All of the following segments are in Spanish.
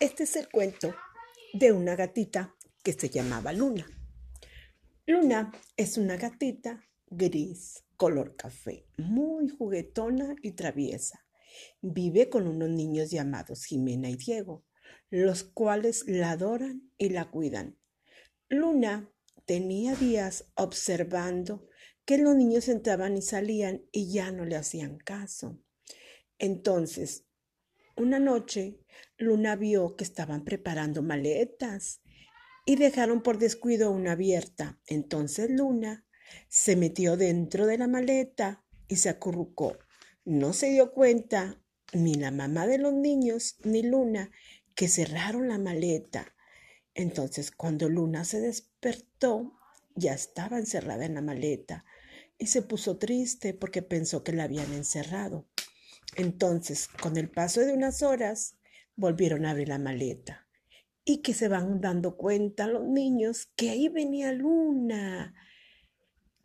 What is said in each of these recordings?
Este es el cuento de una gatita que se llamaba Luna. Luna es una gatita gris, color café, muy juguetona y traviesa. Vive con unos niños llamados Jimena y Diego, los cuales la adoran y la cuidan. Luna tenía días observando que los niños entraban y salían y ya no le hacían caso. Entonces una noche, Luna vio que estaban preparando maletas y dejaron por descuido una abierta. Entonces Luna se metió dentro de la maleta y se acurrucó. No se dio cuenta ni la mamá de los niños ni Luna que cerraron la maleta. Entonces cuando Luna se despertó, ya estaba encerrada en la maleta y se puso triste porque pensó que la habían encerrado. Entonces, con el paso de unas horas, volvieron a abrir la maleta y que se van dando cuenta los niños que ahí venía Luna.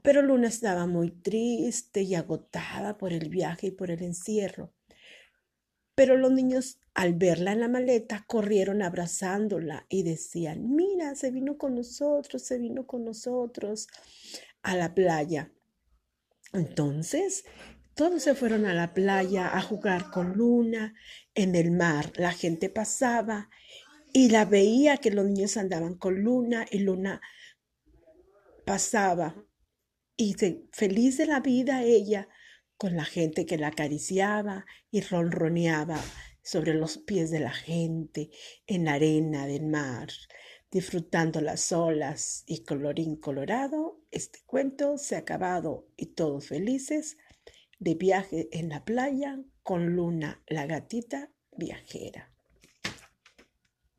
Pero Luna estaba muy triste y agotada por el viaje y por el encierro. Pero los niños, al verla en la maleta, corrieron abrazándola y decían, mira, se vino con nosotros, se vino con nosotros a la playa. Entonces todos se fueron a la playa a jugar con Luna en el mar. La gente pasaba y la veía que los niños andaban con Luna y Luna pasaba y feliz de la vida ella con la gente que la acariciaba y ronroneaba sobre los pies de la gente en la arena del mar, disfrutando las olas y colorín colorado, este cuento se ha acabado y todos felices de viaje en la playa con Luna, la gatita viajera.